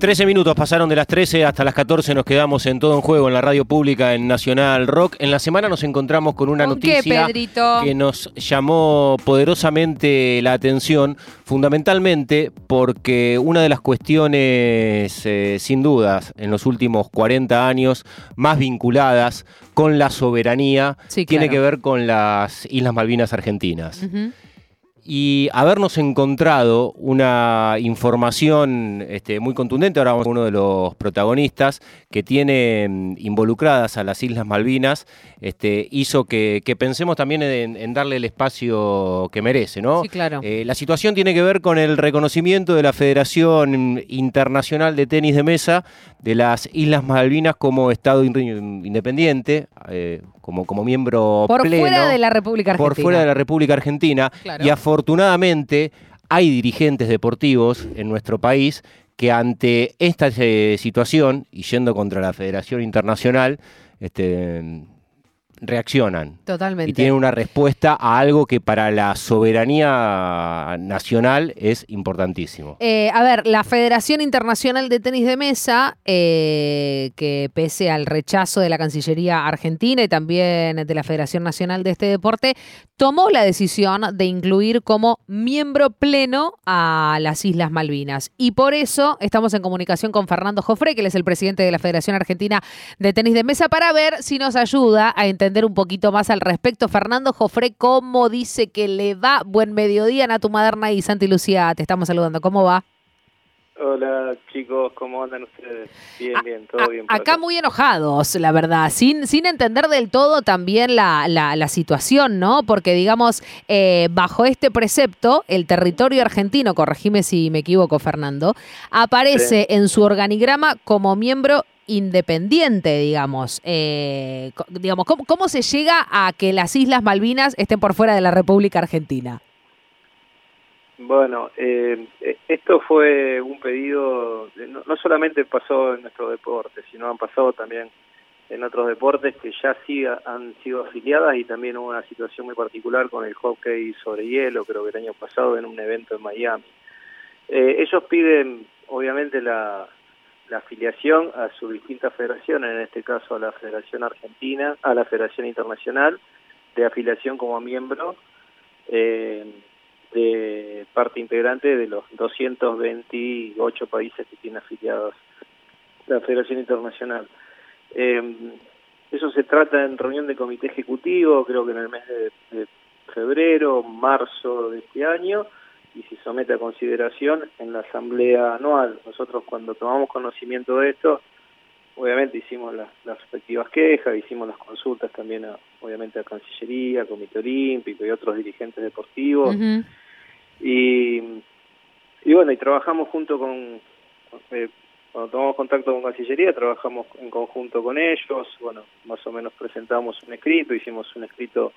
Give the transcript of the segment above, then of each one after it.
13 minutos pasaron de las 13 hasta las 14, nos quedamos en todo en juego en la radio pública en Nacional Rock. En la semana nos encontramos con una ¿Con qué, noticia que nos llamó poderosamente la atención, fundamentalmente porque una de las cuestiones, eh, sin dudas, en los últimos 40 años más vinculadas con la soberanía, Sí, tiene claro. que ver con las Islas Malvinas Argentinas. Y habernos encontrado una información este, muy contundente, ahora vamos a uno de los protagonistas, que tiene mm, involucradas a las Islas Malvinas, este, hizo que, que pensemos también en, en darle el espacio que merece, ¿no? Sí, claro. Eh, la situación tiene que ver con el reconocimiento de la Federación Internacional de Tenis de Mesa de las Islas Malvinas como Estado in- independiente, eh, como, como miembro Por pleno fuera de la República Argentina. por fuera de la República Argentina Claro. y afortunadamente hay dirigentes deportivos en nuestro país que ante esta eh, situación y yendo contra la Federación Internacional este, reaccionan Totalmente. y tienen una respuesta a algo que para la soberanía nacional es importantísimo. Eh, a ver, la Federación Internacional de Tenis de Mesa, eh, que pese al rechazo de la Cancillería Argentina y también de la Federación Nacional de este deporte, tomó la decisión de incluir como miembro pleno a las Islas Malvinas. Y por eso estamos en comunicación con Fernando Jofre, que él es el presidente de la Federación Argentina de Tenis de Mesa, para ver si nos ayuda a entender un poquito más al respecto. Fernando Jofre, ¿cómo dice que le va? Buen mediodía, Natu Maderna y Santi Lucía, te estamos saludando. ¿Cómo va? Hola chicos, ¿cómo andan ustedes? Bien, A- bien, todo a- bien. acá muy enojados, la verdad, sin, sin entender del todo también la, la- la situación, ¿no? Porque, digamos, eh, bajo este precepto, el territorio argentino, corregime si me equivoco, Fernando, aparece en su organigrama como miembro independiente, digamos. Eh, digamos, ¿cómo, ¿cómo se llega a que las Islas Malvinas estén por fuera de la República Argentina? Bueno, eh, eh, esto fue un pedido, no, no solamente pasó en nuestro deporte, sino han pasado también en otros deportes que ya sí ha- han sido afiliadas y también hubo una situación muy particular con el hockey sobre hielo, creo que el año pasado en un evento en Miami. Eh, ellos piden, obviamente, la, la afiliación a sus distintas federaciones, en este caso a la Federación Argentina, a la Federación Internacional, de afiliación como miembro eh, de parte integrante de los 228 países que tiene afiliados la Federación Internacional. Eh, eso se trata en reunión de comité ejecutivo, creo que en el mes de, de febrero, marzo de este año, y se somete a consideración en la asamblea anual. Nosotros cuando tomamos conocimiento de esto, obviamente hicimos las, respectivas quejas, hicimos las consultas también, a, obviamente a Cancillería, Comité Olímpico y otros dirigentes deportivos. Y, bueno, y trabajamos junto con, eh, cuando tomamos contacto con Cancillería, trabajamos en conjunto con ellos, bueno, más o menos presentamos un escrito, hicimos un escrito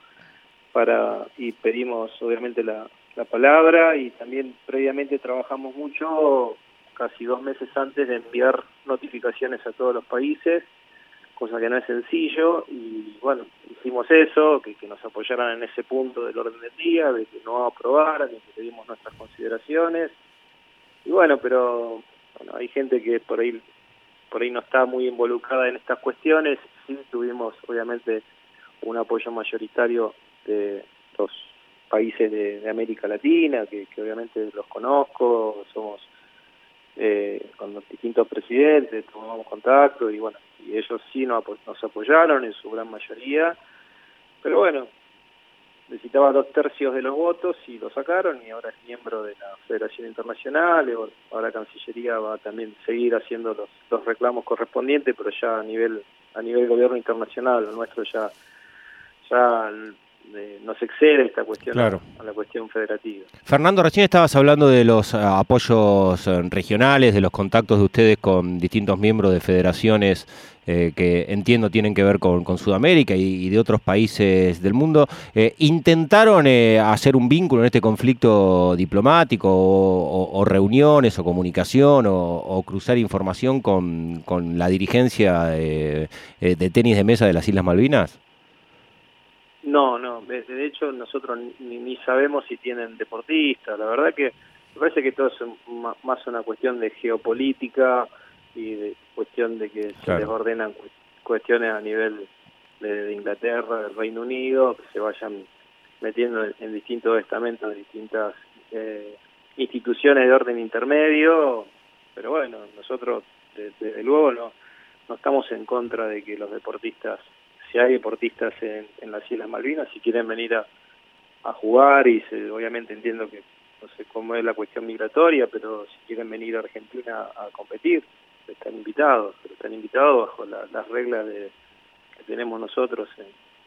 para y pedimos obviamente la, la palabra. Y también previamente trabajamos mucho, casi dos meses antes de enviar notificaciones a todos los países, cosa que no es sencillo y bueno, hicimos eso, que, nos apoyaran en ese punto del orden del día, de que no aprobaran y que pedimos nuestras consideraciones. Y bueno, pero bueno, hay gente que por ahí por ahí no está muy involucrada en estas cuestiones, sí tuvimos obviamente un apoyo mayoritario de los países de, de América Latina, que, que obviamente los conozco, somos eh, con los distintos presidentes, tomamos contacto y bueno, y ellos sí nos, apo- nos apoyaron en su gran mayoría, pero bueno, necesitaba dos tercios de los votos y lo sacaron y ahora es miembro de la Federación Internacional, y ahora Cancillería va a también seguir haciendo los, los reclamos correspondientes, pero ya a nivel a nivel gobierno internacional, lo nuestro ya ya nos excede esta cuestión Claro. a la cuestión federativa. Fernando, recién estabas hablando de los eh, apoyos eh, regionales, de los contactos de ustedes con distintos miembros de federaciones eh, que entiendo tienen que ver con, con Sudamérica y, y de otros países del mundo. Eh, ¿Intentaron eh, hacer un vínculo en este conflicto diplomático o, o- o reuniones o comunicación o, o cruzar información con, con la dirigencia de tenis de mesa de las Islas Malvinas? No, no, de, hecho nosotros ni, ni sabemos si tienen deportistas, la verdad que me parece que todo es más una cuestión de geopolítica y de cuestión de que se desordenan cuestiones a nivel de, Inglaterra, del Reino Unido, que se vayan metiendo en, distintos estamentos distintas eh, instituciones de orden intermedio, pero bueno, nosotros desde luego no, no estamos en contra de que los deportistas, si hay deportistas en, en las Islas Malvinas, si quieren venir a, a jugar y se, obviamente entiendo que no sé cómo es la cuestión migratoria, pero si quieren venir a Argentina a competir, están invitados, pero están invitados bajo las reglas de, que tenemos nosotros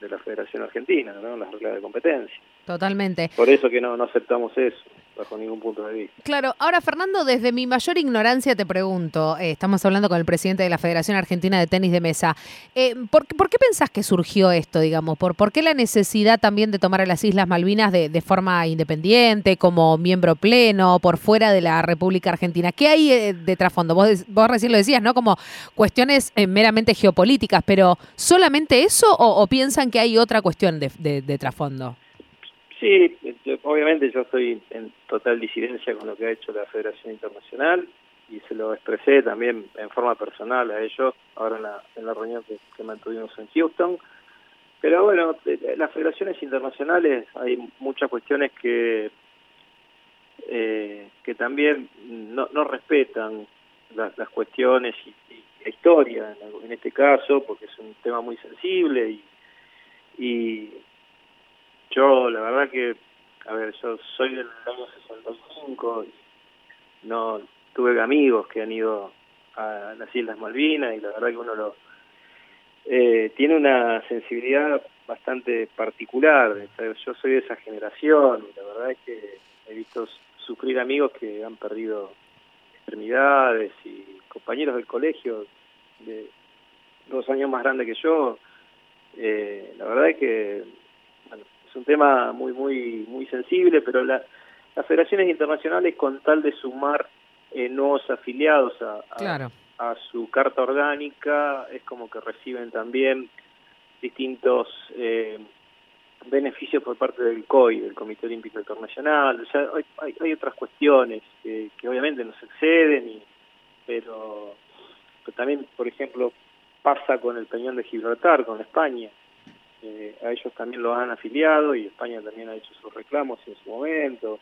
de la Federación Argentina, ¿no? las reglas de competencia. Totalmente. Por eso que no, no aceptamos eso bajo ningún punto de vista. Claro, ahora Fernando, desde mi mayor ignorancia te pregunto, eh, estamos hablando con el presidente de la Federación Argentina de Tenis de Mesa, eh, ¿por, qué pensás que surgió esto, digamos? ¿Por, ¿Por qué la necesidad también de tomar a las Islas Malvinas de, de, forma independiente, como miembro pleno, por fuera de la República Argentina? ¿Qué hay eh, de trasfondo? Vos, vos recién lo decías, ¿no? Como cuestiones meramente geopolíticas, pero ¿solamente eso o, piensan que hay otra cuestión de, de trasfondo? Sí, obviamente yo estoy en total disidencia con lo que ha hecho la Federación Internacional y se lo expresé también en forma personal a ellos ahora en la, en la reunión que, mantuvimos en Houston. Pero bueno, las federaciones internacionales hay muchas cuestiones que eh, que también no, no respetan las, cuestiones y, la historia en, este caso, porque es un tema muy sensible y, y yo, la verdad que, a ver, yo soy del año 65 y no tuve amigos que han ido a las Islas Malvinas y la verdad que uno lo eh, tiene una sensibilidad bastante particular. Yo soy de esa generación y la verdad es que he visto sufrir amigos que han perdido extremidades y compañeros del colegio de dos años más grandes que yo. Eh, la verdad es que un tema muy muy muy sensible, pero la, las federaciones internacionales con tal de sumar eh, nuevos afiliados a, a, su carta orgánica es como que reciben también distintos eh, beneficios por parte del COI, del Comité Olímpico Internacional. O sea, hay, hay, otras cuestiones que, que, obviamente nos exceden, y, pero, pero también, por ejemplo, pasa con el Peñón de Gibraltar, con España eh, a ellos también lo han afiliado y España también ha hecho sus reclamos en su momento.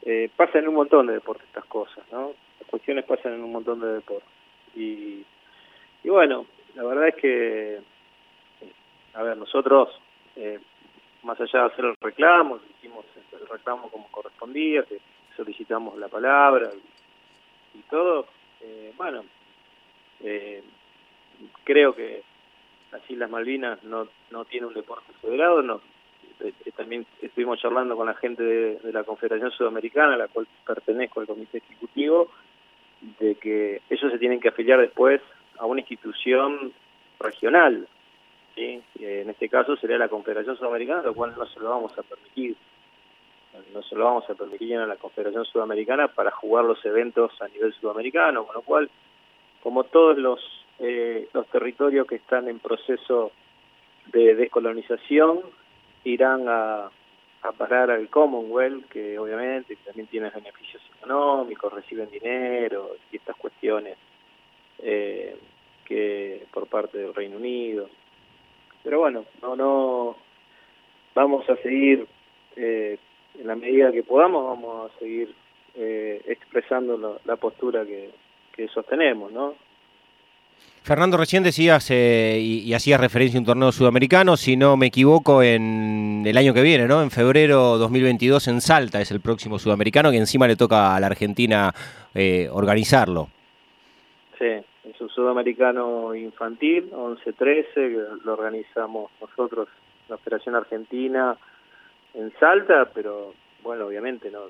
Eh, pasan en un montón de deportes estas cosas, ¿no? Las cuestiones pasan en un montón de deportes. Y, y bueno, la verdad es que, a ver, nosotros, eh, más allá de hacer el reclamo, hicimos el reclamo como correspondía, solicitamos la palabra y, y todo, eh, bueno, eh, creo que las Islas Malvinas no, no tiene un deporte federado, no. Eh, eh, también estuvimos charlando con la gente de, la Confederación Sudamericana, a la cual pertenezco al comité ejecutivo, de que ellos se tienen que afiliar después a una institución regional, ¿sí? en este caso sería la Confederación Sudamericana, lo cual no se lo vamos a permitir. No se lo vamos a permitir a la Confederación Sudamericana para jugar los eventos a nivel sudamericano, con lo cual, como todos los eh, los territorios que están en proceso de descolonización irán a, a parar al Commonwealth, que obviamente también tiene beneficios económicos, reciben dinero y estas cuestiones eh, que por parte del Reino Unido. Pero bueno, no, no vamos a seguir eh, en la medida que podamos, vamos a seguir eh, expresando la, postura que, que sostenemos, ¿no? Fernando, recién decías eh, y, hacías referencia a un torneo sudamericano, si no me equivoco, en el año que viene, ¿no? En febrero 2022 en Salta es el próximo sudamericano que encima le toca a la Argentina eh, organizarlo. Sí, es un sudamericano infantil, 11-13, que lo organizamos nosotros, la Federación Argentina, en Salta, pero bueno, obviamente no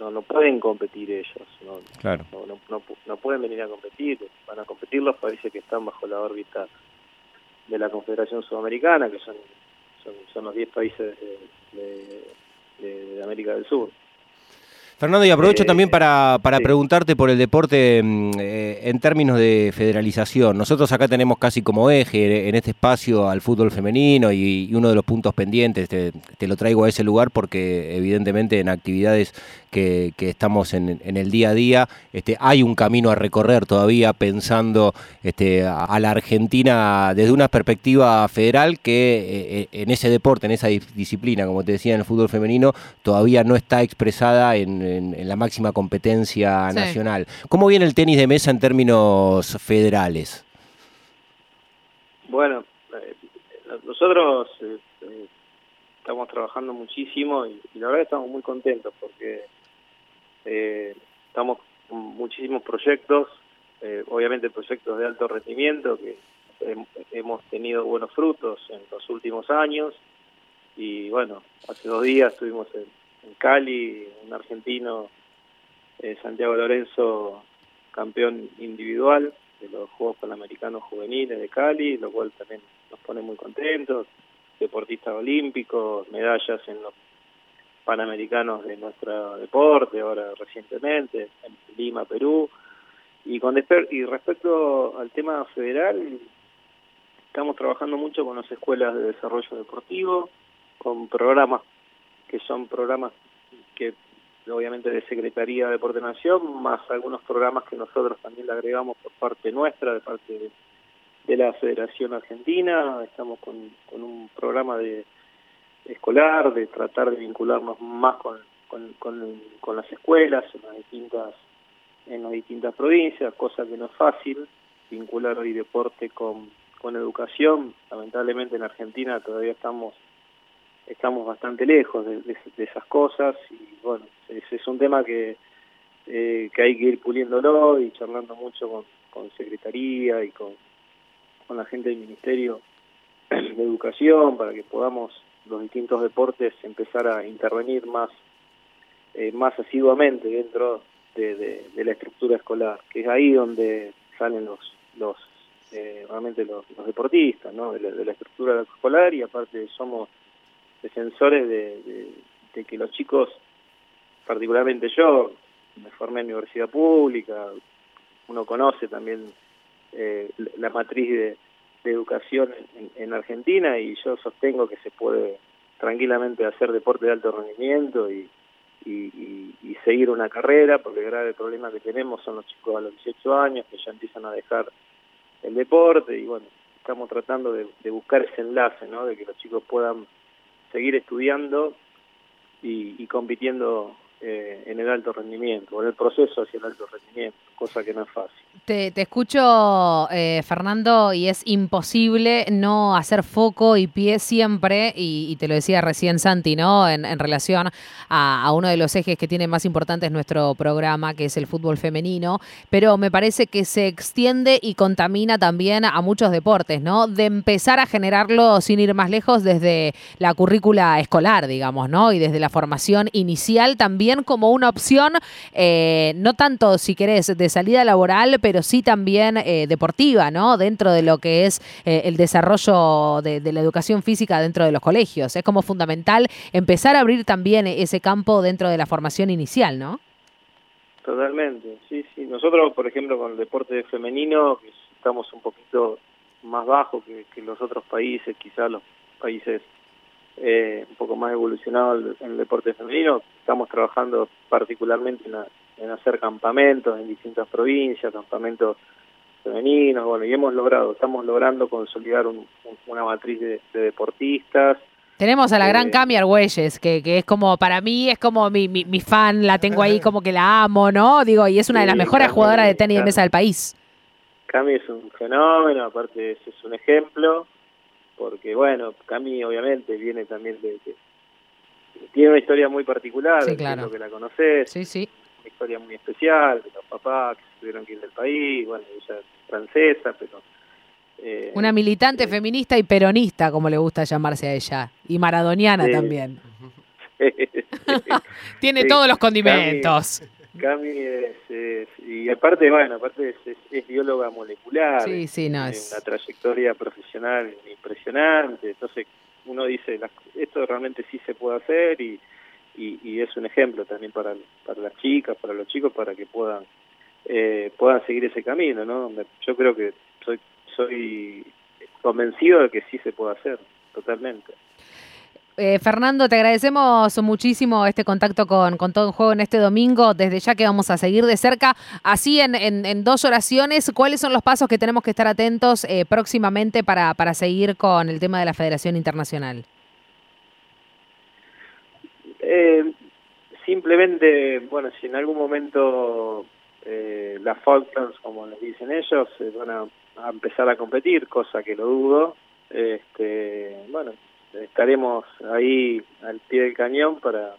no no pueden competir ellos no, claro. no, no, no, pueden venir a competir van a competir los países que están bajo la órbita de la Confederación Sudamericana que son son, son los 10 países de, de, de, América del Sur Fernando, y aprovecho también para, para preguntarte por el deporte mm, eh, en términos de federalización. Nosotros acá tenemos casi como eje en este espacio al fútbol femenino y, uno de los puntos pendientes, te, lo traigo a ese lugar porque evidentemente en actividades que, estamos en, el día a día este, hay un camino a recorrer todavía pensando este, a la Argentina desde una perspectiva federal que eh, eh, en ese deporte, en esa disciplina, como te decía, en el fútbol femenino, todavía no está expresada en en, la máxima competencia nacional. ¿Cómo viene el tenis de mesa en términos federales? Bueno, eh, nosotros eh, eh, estamos trabajando muchísimo y, la verdad estamos muy contentos porque estamos con muchísimos proyectos, obviamente proyectos de alto rendimiento que hemos tenido buenos frutos en los últimos años y bueno, hace dos días estuvimos en, en Cali, un argentino, eh, Santiago Lorenzo, campeón individual de los Juegos Panamericanos Juveniles de Cali, lo cual también nos pone muy contentos, deportista olímpico, medallas en los Panamericanos de nuestro deporte, ahora recientemente, en Lima, Perú. Y, con y respecto al tema federal, estamos trabajando mucho con las escuelas de desarrollo deportivo, con programas que son programas que obviamente de Secretaría de Deporte Nación, más algunos programas que nosotros también le agregamos por parte nuestra, de parte de, la Federación Argentina. Estamos con, un programa de escolar, de tratar de vincularnos más con, con, las escuelas en las distintas en las distintas provincias, cosa que no es fácil, vincular hoy deporte con, con educación. Lamentablemente en Argentina todavía estamos estamos bastante lejos de, esas cosas y bueno, ese es un tema que, eh, que hay que ir puliéndolo y charlando mucho con, con Secretaría y con, con la gente del Ministerio de Educación para que podamos los distintos deportes empezar a intervenir más eh, más asiduamente dentro de, de, la estructura escolar, que es ahí donde salen los los eh, realmente los, los deportistas, ¿no? De la, de la estructura escolar y aparte somos defensores de, de, que los chicos, particularmente yo, me formé en universidad pública, uno conoce también eh, la matriz de, educación en, Argentina y yo sostengo que se puede tranquilamente hacer deporte de alto rendimiento y, y, seguir una carrera, porque el grave problema que tenemos son los chicos a los 18 años que ya empiezan a dejar el deporte y bueno, estamos tratando de, de buscar ese enlace, ¿no? de que los chicos puedan seguir estudiando y, compitiendo eh, en el alto rendimiento, en el proceso hacia el alto rendimiento, cosa que no es fácil. Te, escucho, eh, Fernando, y es imposible no hacer foco y pie siempre, y, te lo decía recién Santi, ¿no? En, relación a, uno de los ejes que tiene más importantes nuestro programa, que es el fútbol femenino, pero me parece que se extiende y contamina también a muchos deportes, ¿no? De empezar a generarlo sin ir más lejos desde la currícula escolar, digamos, ¿no? Y desde la formación inicial también como una opción, eh, no tanto, si querés, de salida laboral, pero pero sí también eh, deportiva, ¿no? Dentro de lo que es eh, el desarrollo de, la educación física dentro de los colegios. Es como fundamental empezar a abrir también ese campo dentro de la formación inicial, ¿no? Totalmente, sí, sí. Nosotros, por ejemplo, con el deporte femenino, estamos un poquito más bajo que, los otros países, quizás los países eh, un poco más evolucionados en el deporte femenino. Estamos trabajando particularmente en la, en hacer campamentos en distintas provincias, campamentos femeninos, bueno, y hemos logrado, estamos logrando consolidar una matriz de, deportistas. Tenemos a la gran eh, Cami Argüelles, que, que es como, para mí es como mi, mi, fan, la tengo ahí como que la amo, ¿no? Digo, y es una de las mejores jugadoras de tenis de mesa del país. Cami es un fenómeno, aparte es un ejemplo, porque bueno, Cami obviamente viene también de, tiene una historia muy particular, sí, claro. que la conoces. Sí, sí una historia muy especial, de los papás que se tuvieron que ir del país, bueno, ella es francesa, pero... Eh, una militante eh, feminista y peronista, como le gusta llamarse a ella, y maradoniana también. Tiene todos los condimentos. Cami, es, y aparte, bueno, aparte es, bióloga molecular. Sí, sí, no es. Una trayectoria profesional impresionante. Entonces, uno dice, esto realmente sí se puede hacer y, y, es un ejemplo también para, para las chicas, para los chicos, para que puedan eh, puedan seguir ese camino, ¿no? Yo creo que soy soy convencido de que sí se puede hacer, totalmente. Eh, Fernando, te agradecemos muchísimo este contacto con, con todo el juego en este domingo. Desde ya que vamos a seguir de cerca. Así, en, en, dos oraciones, ¿cuáles son los pasos que tenemos que estar atentos eh, próximamente para, para seguir con el tema de la Federación Internacional? Eh, simplemente, bueno, si en algún momento eh, las Falklands, como les dicen ellos, van a, a, empezar a competir, cosa que lo dudo, este, bueno, estaremos ahí al pie del cañón para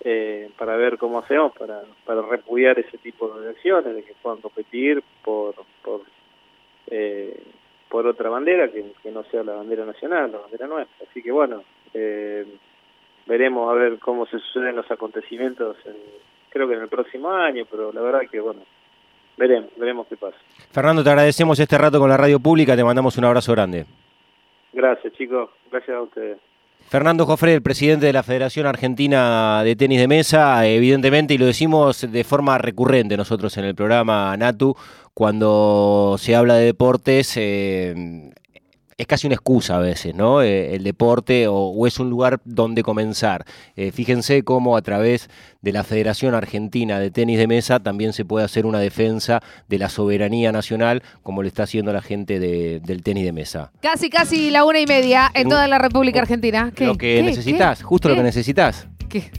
eh, para ver cómo hacemos para, para repudiar ese tipo de acciones, de que puedan competir por por, eh, por otra bandera que, que, no sea la bandera nacional, la bandera nuestra. Así que bueno, eh, veremos a ver cómo se suceden los acontecimientos, creo que en el próximo año, pero la verdad que bueno, veremos, veremos qué pasa. Fernando, te agradecemos este rato con la radio pública, te mandamos un abrazo grande. Gracias, chicos. Gracias a ustedes. Fernando Jofre, el presidente de la Federación Argentina de Tenis de Mesa, evidentemente, y lo decimos de forma recurrente nosotros en el programa Natu, cuando se habla de deportes, eh, es casi una excusa a veces, ¿no? Eh, el deporte o, es un lugar donde comenzar. Eh, fíjense cómo a través de la Federación Argentina de Tenis de Mesa también se puede hacer una defensa de la soberanía nacional, como lo está haciendo la gente del tenis de mesa. Casi, casi la una y media en toda la República Argentina. Lo que necesitas, justo lo que necesitas. ¿Qué?